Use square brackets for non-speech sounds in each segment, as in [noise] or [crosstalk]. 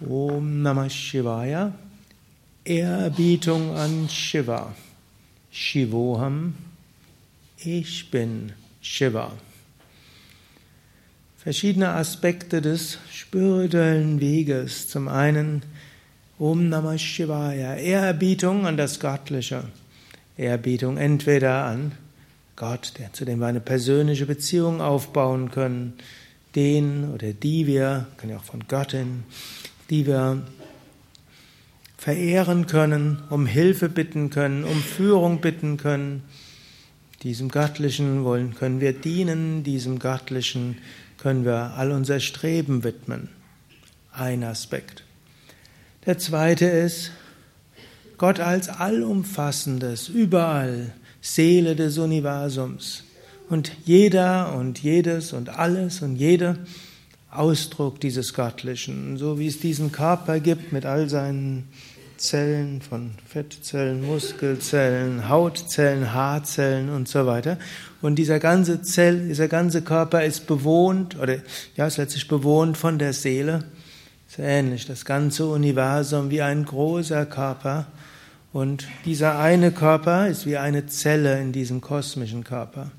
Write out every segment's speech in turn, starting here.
Om Namah Shivaya. Ehrerbietung an Shiva. Shivoham. Ich bin Shiva. Verschiedene Aspekte des spirituellen Weges. Zum einen Om Namah Shivaya. Ehrerbietung an das Göttliche. Ehrerbietung entweder an Gott, der, zu dem wir eine persönliche Beziehung aufbauen können, den oder die wir, kann ja auch von Göttin, die wir verehren können, um Hilfe bitten können, um Führung bitten können. Diesem Göttlichen wollen, können wir dienen, diesem Göttlichen können wir all unser Streben widmen. Ein Aspekt. Der zweite ist Gott als allumfassendes, überall, Seele des Universums. Und jeder und jedes und alles und jede Ausdruck dieses Göttlichen, so wie es diesen Körper gibt mit all seinen Zellen von Fettzellen, Muskelzellen, Hautzellen, Haarzellen und so weiter. Und dieser ganze Zell, dieser ganze Körper ist bewohnt oder ja, ist letztlich bewohnt von der Seele. Ist ähnlich, das ganze Universum wie ein großer Körper. Und dieser eine Körper ist wie eine Zelle in diesem kosmischen Körper.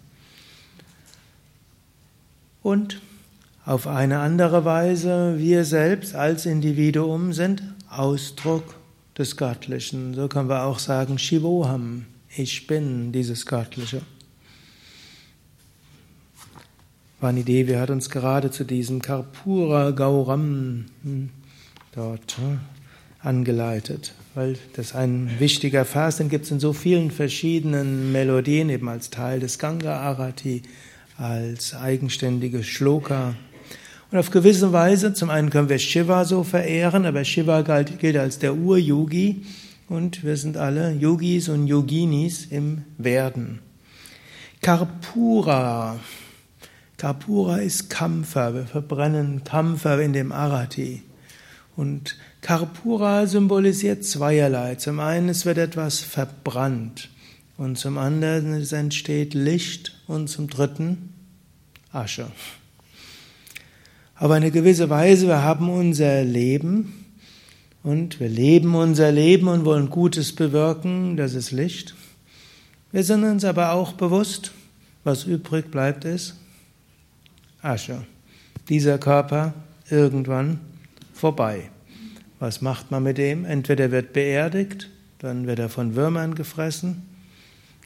Und auf eine andere Weise, wir selbst als Individuum sind Ausdruck des Göttlichen. So können wir auch sagen, Shivoham, ich bin dieses Göttliche. Vanidevi hat uns gerade zu diesem Karpura Gauram hm, dort hm, angeleitet, weil das ein wichtiger Vers, den gibt es in so vielen verschiedenen Melodien, eben als Teil des Ganga Arati als eigenständige Shloka. Und auf gewisse Weise, zum einen können wir Shiva so verehren, aber Shiva gilt als der Ur-Yogi und wir sind alle Yogis und Yoginis im Werden. Karpura. Karpura ist Kampfer. Wir verbrennen Kampfer in dem Arati. Und Karpura symbolisiert zweierlei. Zum einen, es wird etwas verbrannt. Und zum anderen, es entsteht Licht. Und zum dritten, Asche. Aber eine gewisse Weise, wir haben unser Leben und wir leben unser Leben und wollen Gutes bewirken, das ist Licht. Wir sind uns aber auch bewusst, was übrig bleibt, ist Asche. Dieser Körper irgendwann vorbei. Was macht man mit dem? Entweder wird beerdigt, dann wird er von Würmern gefressen,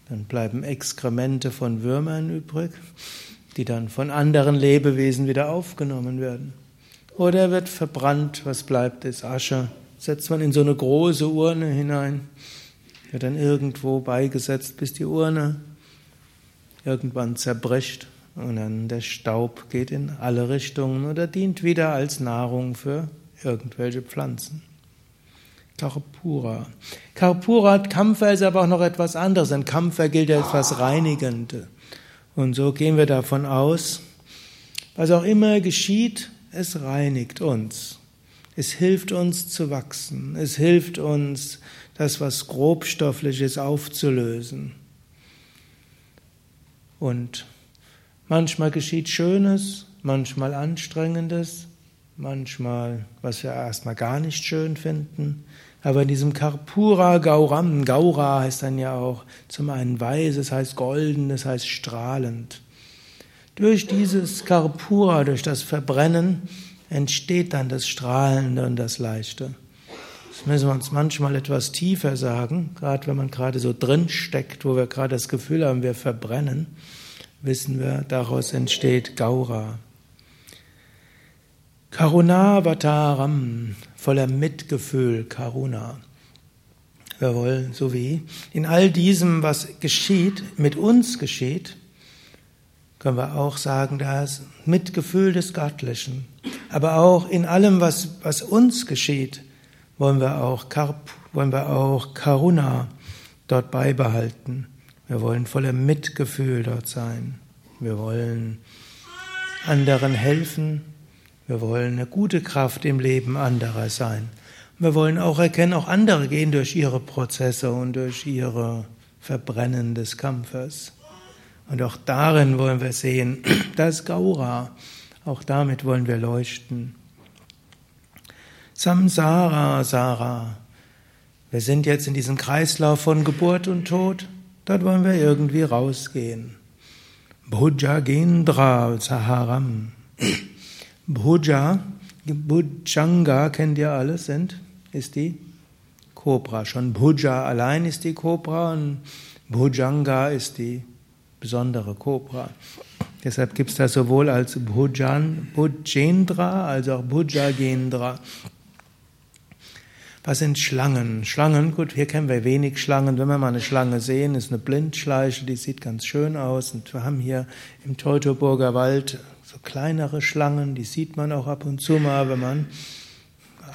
dann bleiben Exkremente von Würmern übrig, die dann von anderen Lebewesen wieder aufgenommen werden. Oder er wird verbrannt, was bleibt, ist Asche. Setzt man in so eine große Urne hinein, wird dann irgendwo beigesetzt, bis die Urne irgendwann zerbricht und dann der Staub geht in alle Richtungen oder dient wieder als Nahrung für irgendwelche Pflanzen. Karpura. Karpura, Kampfer ist aber auch noch etwas anderes. Ein Kampfer gilt als etwas Reinigende. Und so gehen wir davon aus, was auch immer geschieht, es reinigt uns. Es hilft uns zu wachsen. Es hilft uns, das, was grobstofflich ist, aufzulösen. Und manchmal geschieht Schönes, manchmal Anstrengendes, manchmal, was wir erstmal gar nicht schön finden. Aber in diesem Karpura Gauram, Gaura heißt dann ja auch zum einen weiß, es heißt golden, es heißt strahlend. Durch dieses Karpura, durch das Verbrennen, entsteht dann das Strahlende und das Leichte. Das müssen wir uns manchmal etwas tiefer sagen, gerade wenn man gerade so drin steckt, wo wir gerade das Gefühl haben, wir verbrennen, wissen wir, daraus entsteht Gaura. Karunavataram, voller Mitgefühl, Karuna. Wir wollen, so wie in all diesem, was geschieht, mit uns geschieht, können wir auch sagen, da ist Mitgefühl des Göttlichen. Aber auch in allem, was, was uns geschieht, wollen wir auch, Karp, wollen wir auch Karuna dort beibehalten. Wir wollen voller Mitgefühl dort sein. Wir wollen anderen helfen, wir wollen eine gute Kraft im Leben anderer sein. Wir wollen auch erkennen, auch andere gehen durch ihre Prozesse und durch ihre Verbrennen des Kampfes. Und auch darin wollen wir sehen, [clears throat] das Gaura, auch damit wollen wir leuchten. Samsara Sara. Wir sind jetzt in diesem Kreislauf von Geburt und Tod. Dort wollen wir irgendwie rausgehen. Bhujagendra Saharam. [clears throat] Bhuja, Bhujanga kennt ihr alles, sind, ist die Kobra. Schon Bhuja allein ist die Kobra und Bhujanga ist die besondere Kobra. Deshalb gibt es das sowohl als Bhujan, Bhujendra als auch Bhujagendra. Was sind Schlangen? Schlangen, gut, hier kennen wir wenig Schlangen. Wenn wir mal eine Schlange sehen, ist eine Blindschleiche, die sieht ganz schön aus. Und wir haben hier im Teutoburger Wald so kleinere Schlangen, die sieht man auch ab und zu mal, wenn man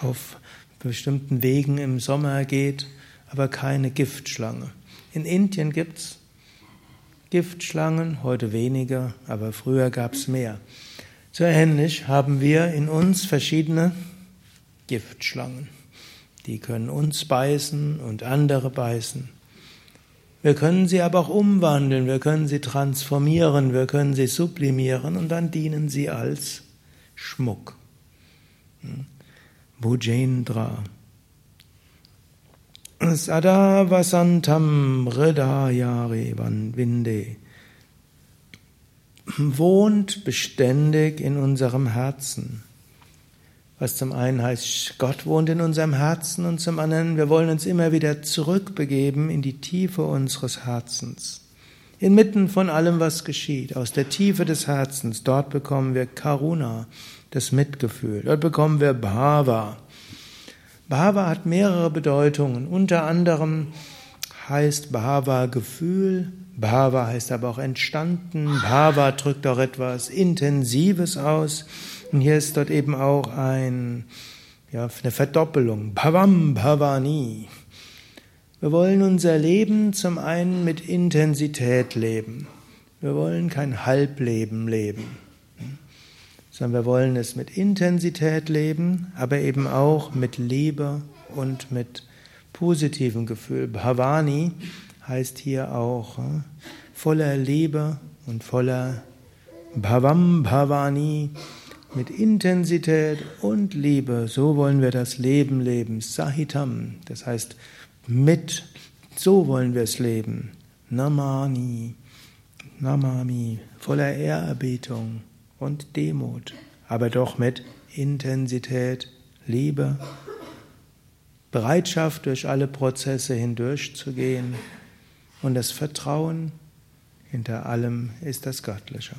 auf bestimmten Wegen im Sommer geht, aber keine Giftschlange. In Indien gibt's Giftschlangen, heute weniger, aber früher gab's mehr. So ähnlich haben wir in uns verschiedene Giftschlangen. Die können uns beißen und andere beißen. Wir können sie aber auch umwandeln, wir können sie transformieren, wir können sie sublimieren und dann dienen sie als Schmuck. Hm? Bhujendra. Sada Vasantam Hridayari Vinde wohnt beständig in unserem Herzen was zum einen heißt, Gott wohnt in unserem Herzen und zum anderen, wir wollen uns immer wieder zurückbegeben in die Tiefe unseres Herzens. Inmitten von allem, was geschieht, aus der Tiefe des Herzens, dort bekommen wir Karuna, das Mitgefühl, dort bekommen wir Bhava. Bhava hat mehrere Bedeutungen, unter anderem heißt Bhava Gefühl, Bhava heißt aber auch entstanden, Bhava drückt auch etwas Intensives aus. Und hier ist dort eben auch ein, ja, eine Verdoppelung. Bhavam Bhavani. Wir wollen unser Leben zum einen mit Intensität leben. Wir wollen kein Halbleben leben, sondern wir wollen es mit Intensität leben, aber eben auch mit Liebe und mit positivem Gefühl. Bhavani heißt hier auch äh, voller Liebe und voller Bhavam Bhavani mit Intensität und Liebe. So wollen wir das Leben leben. Sahitam, das heißt mit. So wollen wir es leben. Namani, Namami, voller Ehrerbietung und Demut, aber doch mit Intensität, Liebe, Bereitschaft, durch alle Prozesse hindurchzugehen und das Vertrauen, hinter allem ist das Göttliche.